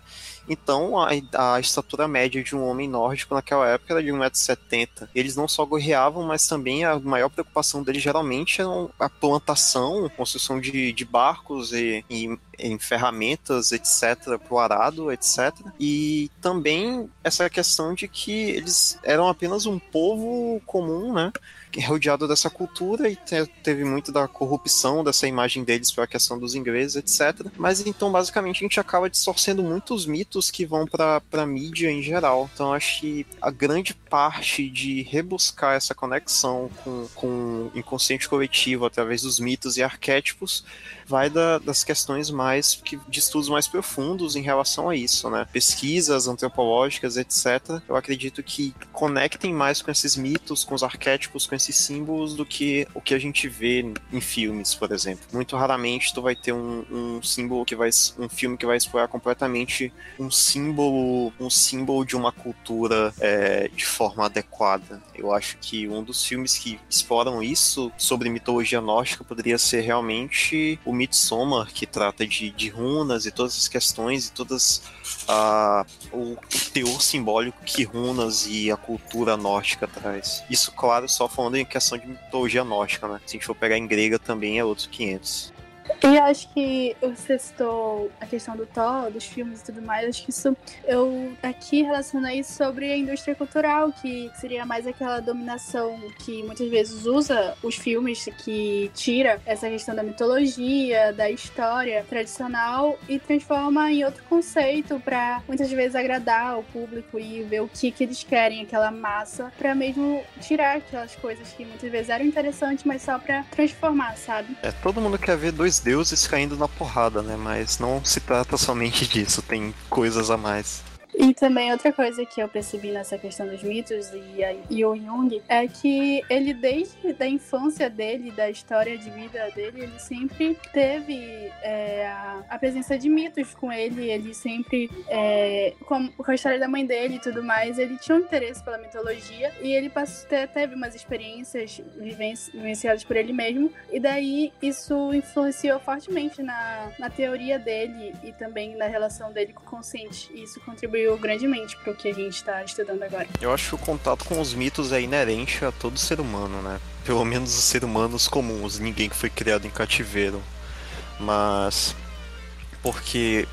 então, a, a estatura média de um homem nórdico naquela época era de 1,70m. Eles não só gorreavam, mas também a maior preocupação deles geralmente era a plantação, construção de, de barcos e, e em ferramentas, etc., para o arado, etc. E também essa questão de que eles eram apenas um povo comum, né? rodeado dessa cultura e teve muito da corrupção dessa imagem deles pela questão dos ingleses, etc. Mas então, basicamente, a gente acaba distorcendo muitos mitos que vão para a mídia em geral. Então, acho que a grande parte de rebuscar essa conexão com, com o inconsciente coletivo através dos mitos e arquétipos vai da, das questões mais que, de estudos mais profundos em relação a isso, né? Pesquisas antropológicas, etc. Eu acredito que conectem mais com esses mitos, com os arquétipos, com esses símbolos do que o que a gente vê em filmes, por exemplo. Muito raramente tu vai ter um, um símbolo que vai um filme que vai explorar completamente um símbolo, um símbolo de uma cultura é, de forma adequada. Eu acho que um dos filmes que exploram isso sobre mitologia nórdica poderia ser realmente o Midsommar, que trata de, de runas e todas as questões e todas uh, o teor simbólico que runas e a cultura nórdica traz. Isso, claro, só falando em questão de mitologia nórdica, né? Se a gente for pegar em grega também é outros 500. E acho que você citou a questão do Thor, dos filmes e tudo mais. Acho que isso eu aqui relacionei sobre a indústria cultural, que seria mais aquela dominação que muitas vezes usa os filmes, que tira essa questão da mitologia, da história tradicional e transforma em outro conceito para muitas vezes agradar o público e ver o que, que eles querem, aquela massa, para mesmo tirar aquelas coisas que muitas vezes eram interessantes, mas só para transformar, sabe? É, todo mundo quer ver dois deuses caindo na porrada, né? Mas não se trata somente disso, tem coisas a mais. E também outra coisa que eu percebi nessa questão dos mitos e, a, e o Jung é que ele, desde a infância dele, da história de vida dele, ele sempre teve é, a, a, presença de mitos com ele. Ele sempre, é, com, com, a história da mãe dele e tudo mais, ele tinha um interesse pela mitologia e ele passou, teve umas experiências vivenciadas por ele mesmo. E daí isso influenciou fortemente na, na teoria dele e também na relação dele com o consciente. E isso contribuiu contribuiu grandemente para o que a gente está estudando agora. Eu acho que o contato com os mitos é inerente a todo ser humano, né? Pelo menos os seres humanos comuns, ninguém que foi criado em cativeiro. Mas porque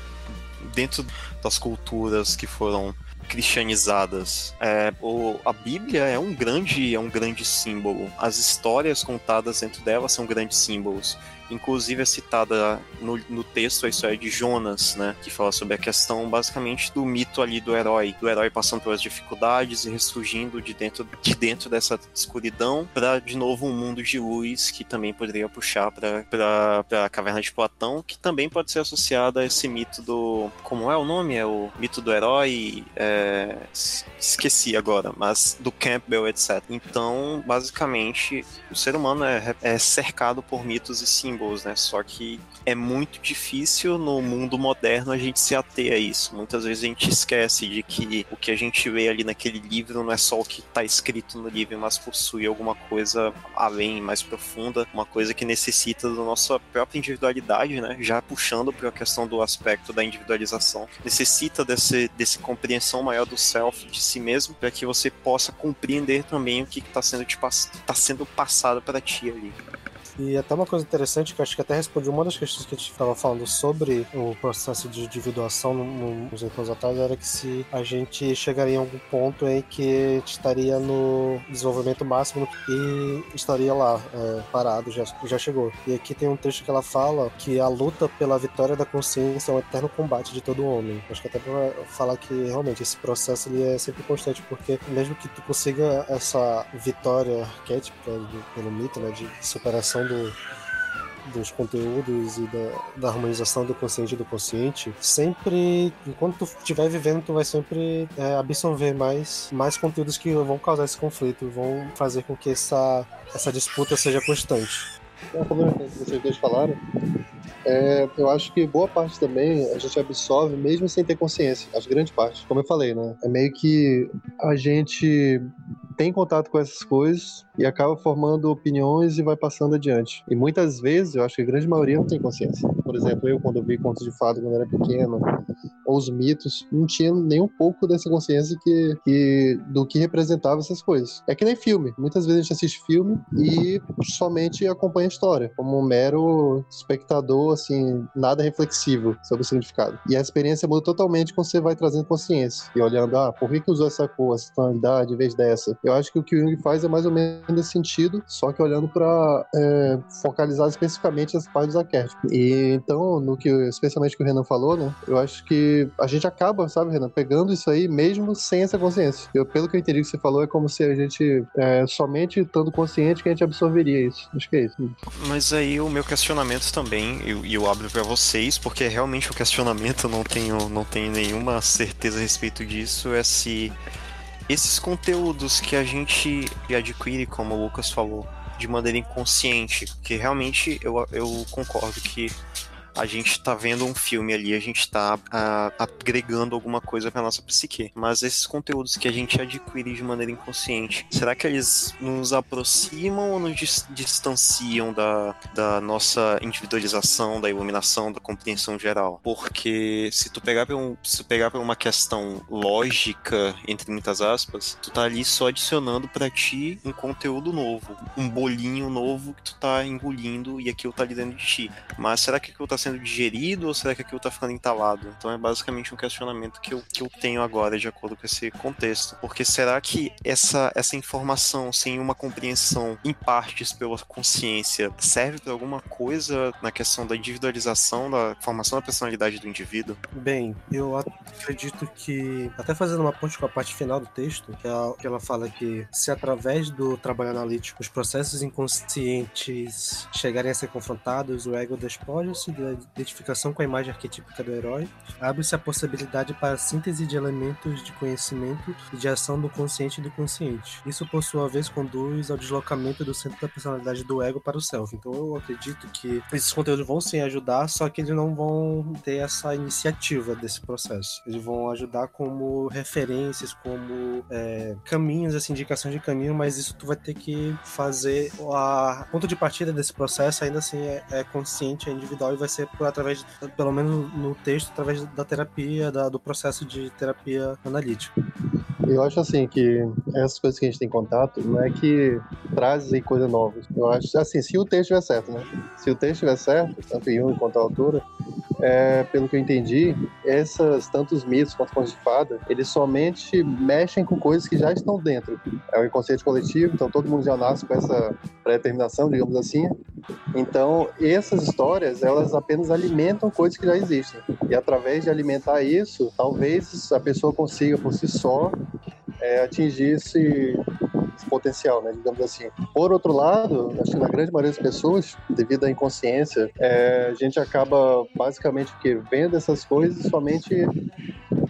dentro das culturas que foram cristianizadas. É, o, a Bíblia é um grande é um grande símbolo. As histórias contadas dentro dela são grandes símbolos. Inclusive é citada no, no texto a história de Jonas, né? Que fala sobre a questão basicamente do mito ali do herói, do herói passando pelas dificuldades e ressurgindo de dentro, de dentro dessa escuridão para de novo um mundo de luz que também poderia puxar para a caverna de Platão, que também pode ser associada a esse mito do. Como é o nome? É o mito do herói. É, esqueci agora, mas do Campbell, etc. Então, basicamente, o ser humano é, é cercado por mitos e símbolos símbolos, né? Só que é muito difícil no mundo moderno a gente se ater a isso. Muitas vezes a gente esquece de que o que a gente vê ali naquele livro não é só o que está escrito no livro, mas possui alguma coisa além, mais profunda, uma coisa que necessita da nossa própria individualidade, né? Já puxando para a questão do aspecto da individualização, necessita desse, desse compreensão maior do self, de si mesmo, para que você possa compreender também o que está sendo, tá sendo passado para ti ali. E até uma coisa interessante que acho que até responde uma das questões que a gente estava falando sobre o processo de individuação nos anos atrás era que se a gente chegaria em algum ponto em que estaria no desenvolvimento máximo e estaria lá, é, parado, já, já chegou. E aqui tem um texto que ela fala que a luta pela vitória da consciência é um eterno combate de todo homem. Acho que até pra falar que realmente esse processo ele é sempre constante, porque mesmo que tu consiga essa vitória arquétipa pelo mito, né, de superação do, dos conteúdos e da, da, harmonização do consciente e do consciente, sempre, enquanto tu estiver vivendo, tu vai sempre é, absorver mais, mais conteúdos que vão causar esse conflito, vão fazer com que essa, essa disputa seja constante. Então, como vocês dois falaram, é, eu acho que boa parte também a gente absorve mesmo sem ter consciência, as grandes partes. Como eu falei, né? É meio que a gente tem contato com essas coisas e acaba formando opiniões e vai passando adiante. E muitas vezes, eu acho que a grande maioria não tem consciência. Por exemplo, eu quando eu vi contos de fado quando era pequeno, ou os mitos, não tinha nem um pouco dessa consciência que, que do que representava essas coisas. É que nem filme. Muitas vezes a gente assiste filme e somente acompanha a história, como um mero espectador, assim, nada reflexivo sobre o significado. E a experiência muda totalmente quando você vai trazendo consciência e olhando, ah, por que, que usou essa cor, essa tonalidade em vez dessa? Eu acho que o que o Jung faz é mais ou menos nesse sentido, só que olhando para é, focalizar especificamente as partes dos arquétipos. E então, no que, especialmente que o Renan falou, né, eu acho que a gente acaba, sabe, Renan, pegando isso aí mesmo sem essa consciência. Eu, pelo que eu entendi que você falou, é como se a gente, é, somente estando consciente, que a gente absorveria isso. Acho que é isso. Mas aí o meu questionamento também, e eu, eu, abro para vocês, porque realmente o questionamento eu não tenho, não tenho nenhuma certeza a respeito disso, é se esses conteúdos que a gente adquire, como o Lucas falou, de maneira inconsciente, que realmente eu, eu concordo que a gente está vendo um filme ali, a gente está agregando alguma coisa para nossa psique. Mas esses conteúdos que a gente adquire de maneira inconsciente, será que eles nos aproximam ou nos distanciam da, da nossa individualização, da iluminação, da compreensão geral? Porque se tu pegar para um, se pegar para uma questão lógica entre muitas aspas, tu tá ali só adicionando para ti um conteúdo novo, um bolinho novo que tu tá engolindo e aquilo tá ali dentro de ti. Mas será que aquilo tá sendo sendo digerido ou será que aquilo está ficando entalado? Então é basicamente um questionamento que eu, que eu tenho agora de acordo com esse contexto. Porque será que essa, essa informação sem uma compreensão em partes pela consciência serve para alguma coisa na questão da individualização, da formação da personalidade do indivíduo? Bem, eu acredito que, até fazendo uma ponte com a parte final do texto, que ela, que ela fala que se através do trabalho analítico os processos inconscientes chegarem a ser confrontados, o ego despoja-se identificação com a imagem arquetípica do herói, abre-se a possibilidade para a síntese de elementos de conhecimento e de ação do consciente e do consciente. Isso, por sua vez, conduz ao deslocamento do centro da personalidade do ego para o self. Então, eu acredito que esses conteúdos vão sim ajudar, só que eles não vão ter essa iniciativa desse processo. Eles vão ajudar como referências, como é, caminhos, assim, indicações de caminho, mas isso tu vai ter que fazer. A ponto de partida desse processo ainda assim é, é consciente, é individual e vai ser através, pelo menos no texto, através da terapia, da, do processo de terapia analítica. Eu acho assim que essas coisas que a gente tem contato não é que trazem coisa nova. Eu acho assim, se o texto estiver certo, né? Se o texto estiver certo, tanto em um quanto a altura, é, pelo que eu entendi, essas tantos mitos quanto contos de fada, eles somente mexem com coisas que já estão dentro. É o inconsciente coletivo, então todo mundo já nasce com essa pré-determinação, digamos assim. Então, essas histórias, elas apenas alimentam coisas que já existem. E através de alimentar isso, talvez a pessoa consiga por si só é, atingir esse, esse, potencial, né, digamos assim. Por outro lado, acho que na grande maioria das pessoas, devido à inconsciência, é, a gente acaba basicamente que vendo essas coisas somente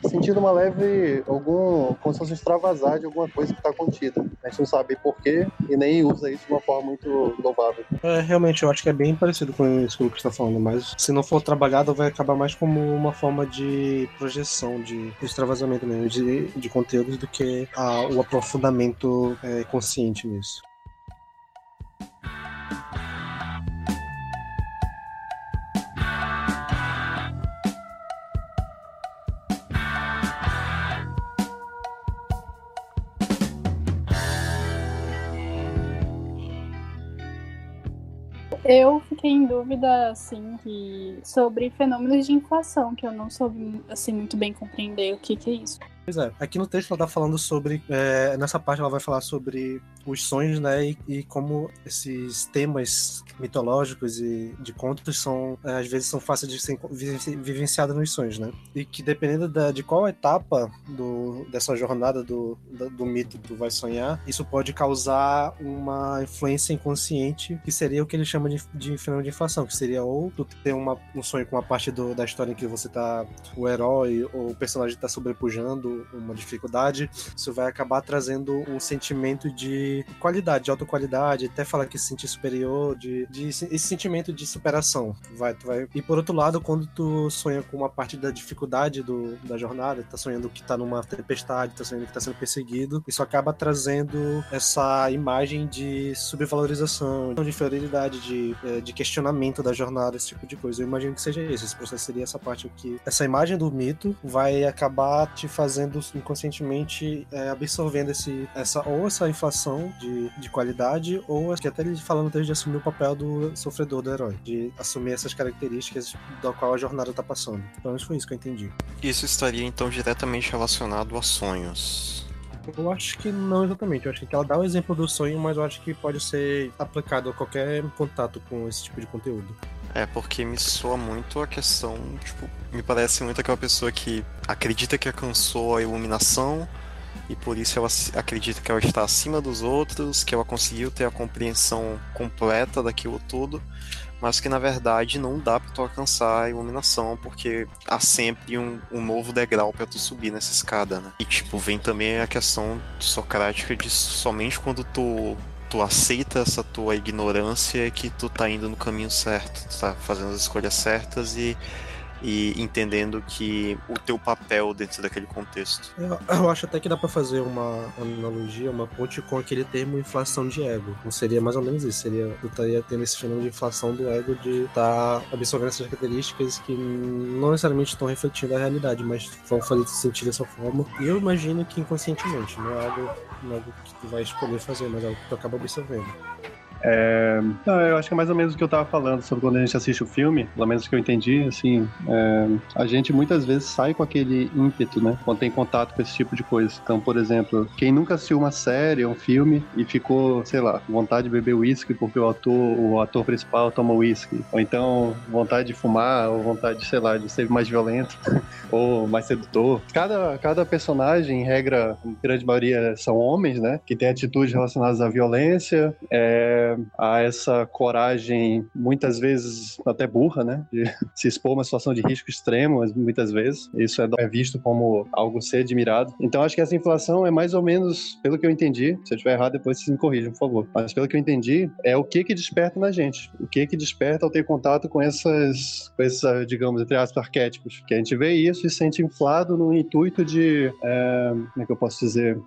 sentindo uma leve, algum, como se fosse extravasar de alguma coisa que está contida. A gente não sabe porquê e nem usa isso de uma forma muito louvável. É, realmente, eu acho que é bem parecido com isso que o Lucas está falando, mas se não for trabalhado, vai acabar mais como uma forma de projeção, de extravasamento mesmo, de, de conteúdos do que a, o aprofundamento é, consciente nisso. Eu fiquei em dúvida, assim, que... sobre fenômenos de inflação, que eu não soube, assim, muito bem compreender o que, que é isso. Pois é, aqui no texto ela tá falando sobre. É, nessa parte ela vai falar sobre os sonhos, né? E, e, como esses temas mitológicos e de contos são, é, às vezes, são fáceis de ser vivenciados nos sonhos, né? E que dependendo da, de qual etapa do, dessa jornada do, do, do mito tu vai sonhar, isso pode causar uma influência inconsciente, que seria o que ele chama de, de fenômeno de inflação, que seria ou tu ter uma, um sonho com uma parte do, da história em que você tá. o herói ou o personagem tá sobrepujando uma dificuldade, isso vai acabar trazendo um sentimento de qualidade, de autoqualidade, até falar que se sentir superior, de, de esse sentimento de superação. Vai, vai. E por outro lado, quando tu sonha com uma parte da dificuldade do, da jornada, tá sonhando que tá numa tempestade, tá sonhando que tá sendo perseguido, isso acaba trazendo essa imagem de subvalorização, de inferioridade, de, é, de questionamento da jornada, esse tipo de coisa. Eu imagino que seja esse. Esse processo seria essa parte que essa imagem do mito vai acabar te fazendo fazendo inconscientemente é, absorvendo esse, essa, ou essa inflação de, de qualidade, ou que até ele falando desde de assumir o papel do sofredor do herói, de assumir essas características da qual a jornada tá passando. Pelo menos foi isso que eu entendi. Isso estaria então diretamente relacionado a sonhos. Eu acho que não exatamente. Eu acho que ela dá o exemplo do sonho, mas eu acho que pode ser aplicado a qualquer contato com esse tipo de conteúdo. É, porque me soa muito a questão, tipo, me parece muito aquela pessoa que acredita que alcançou a iluminação e por isso ela acredita que ela está acima dos outros, que ela conseguiu ter a compreensão completa daquilo tudo, mas que na verdade não dá para tu alcançar a iluminação porque há sempre um, um novo degrau para tu subir nessa escada, né? E tipo, vem também a questão socrática de somente quando tu tu aceita essa tua ignorância que tu tá indo no caminho certo, tu tá fazendo as escolhas certas e e entendendo que o teu papel dentro daquele contexto. Eu, eu acho até que dá para fazer uma analogia, uma ponte com aquele termo inflação de ego. Não seria mais ou menos isso, seria tu estaria tendo esse fenômeno de inflação do ego de estar tá absorvendo essas características que não necessariamente estão refletindo a realidade, mas vão fazer sentir dessa forma. E eu imagino que inconscientemente, não é algo, não é algo que tu vai escolher fazer, mas é algo que tu acaba absorvendo. É, não, eu acho que é mais ou menos o que eu tava falando sobre quando a gente assiste o filme, pelo menos o que eu entendi, assim, é, a gente muitas vezes sai com aquele ímpeto, né, quando tem contato com esse tipo de coisa. Então, por exemplo, quem nunca assistiu uma série, um filme e ficou, sei lá, vontade de beber uísque porque o ator, o ator principal toma uísque, ou então vontade de fumar, ou vontade, sei lá, de ser mais violento, ou mais sedutor. Cada, cada personagem, em regra, em grande maioria são homens, né, que tem atitudes relacionadas à violência, é, a essa coragem, muitas vezes até burra, né? De se expor a uma situação de risco extremo, muitas vezes. Isso é, é visto como algo ser admirado. Então, acho que essa inflação é mais ou menos, pelo que eu entendi, se eu estiver errado, depois vocês me corrijam, por favor. Mas pelo que eu entendi, é o que que desperta na gente. O que que desperta ao ter contato com essas, com esses, digamos, entre aspas, arquétipos. Que a gente vê isso e se sente inflado no intuito de, é, como é que eu posso dizer,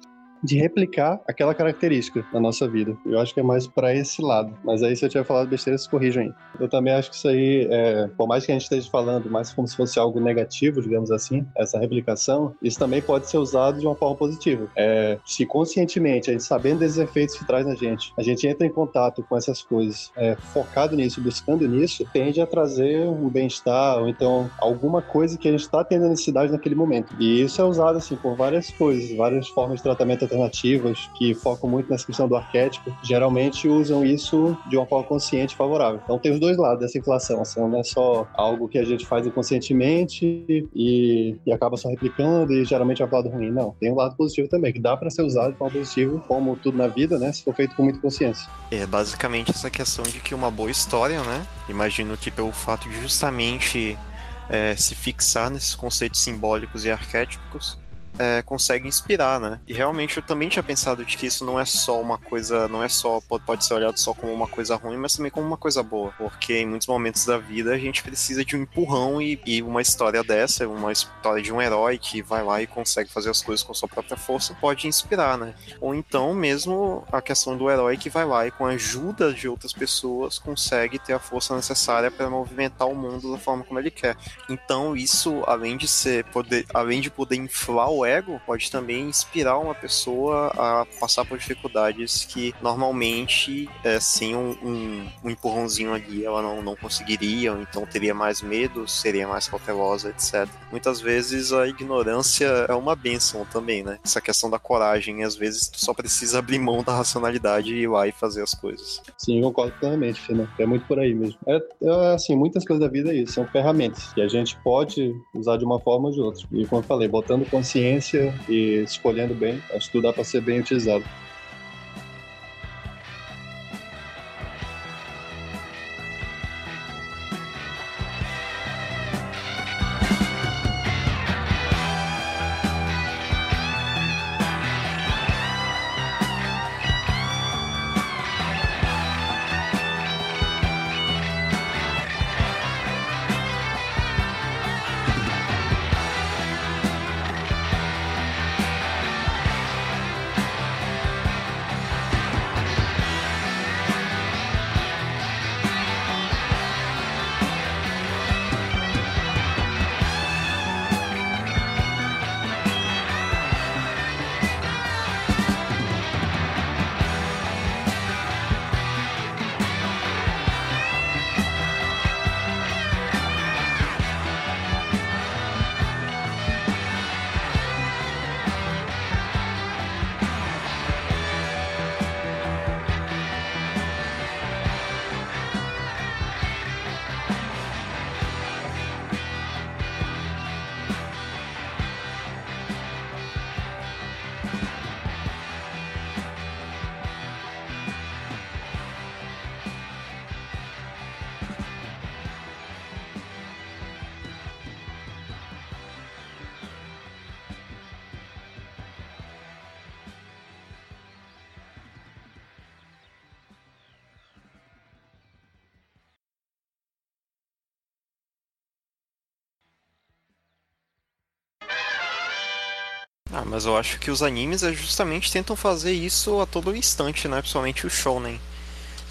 de replicar aquela característica na nossa vida. Eu acho que é mais para esse lado. Mas aí, se eu tiver falado besteira, se corrijam aí. Eu também acho que isso aí, é, por mais que a gente esteja falando mais como se fosse algo negativo, digamos assim, essa replicação, isso também pode ser usado de uma forma positiva. É, se conscientemente, a gente sabendo desses efeitos que traz na gente, a gente entra em contato com essas coisas, é, focado nisso, buscando nisso, tende a trazer um bem-estar, ou então alguma coisa que a gente está tendo necessidade naquele momento. E isso é usado, assim, por várias coisas, várias formas de tratamento alternativas que focam muito nessa questão do arquétipo, geralmente usam isso de uma forma consciente e favorável. Então tem os dois lados dessa inflação, assim, não é só algo que a gente faz inconscientemente e, e acaba só replicando e geralmente é um lado ruim. Não, tem um lado positivo também, que dá para ser usado de forma positiva, como tudo na vida, né, se for feito com muita consciência. É basicamente essa questão de que uma boa história, né, imagino que pelo fato de justamente é, se fixar nesses conceitos simbólicos e arquétipos, é, consegue inspirar, né? E realmente eu também tinha pensado de que isso não é só uma coisa, não é só, pode ser olhado só como uma coisa ruim, mas também como uma coisa boa. Porque em muitos momentos da vida a gente precisa de um empurrão e, e uma história dessa, uma história de um herói que vai lá e consegue fazer as coisas com sua própria força, pode inspirar, né? Ou então mesmo a questão do herói que vai lá e com a ajuda de outras pessoas consegue ter a força necessária para movimentar o mundo da forma como ele quer. Então isso, além de ser poder, além de poder inflar o o ego pode também inspirar uma pessoa a passar por dificuldades que normalmente, é, sem um, um, um empurrãozinho ali, ela não, não conseguiria, então teria mais medo, seria mais cautelosa, etc. Muitas vezes a ignorância é uma benção também, né? Essa questão da coragem, às vezes tu só precisa abrir mão da racionalidade e ir lá e fazer as coisas. Sim, eu concordo plenamente, Fina. É muito por aí mesmo. É, é, assim, muitas coisas da vida é isso, são ferramentas que a gente pode usar de uma forma ou de outra. E como eu falei, botando consciência e escolhendo bem, acho que tudo dá para ser bem utilizado. Ah, mas eu acho que os animes justamente tentam fazer isso a todo instante, né? Principalmente o shonen.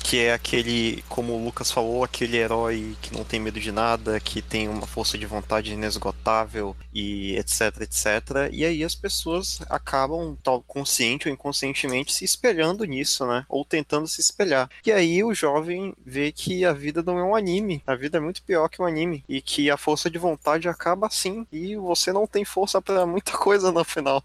Que é aquele, como o Lucas falou, aquele herói que não tem medo de nada, que tem uma força de vontade inesgotável e etc, etc. E aí as pessoas acabam, tal consciente ou inconscientemente, se espelhando nisso, né? Ou tentando se espelhar. E aí o jovem vê que a vida não é um anime, a vida é muito pior que um anime. E que a força de vontade acaba assim. E você não tem força para muita coisa no final.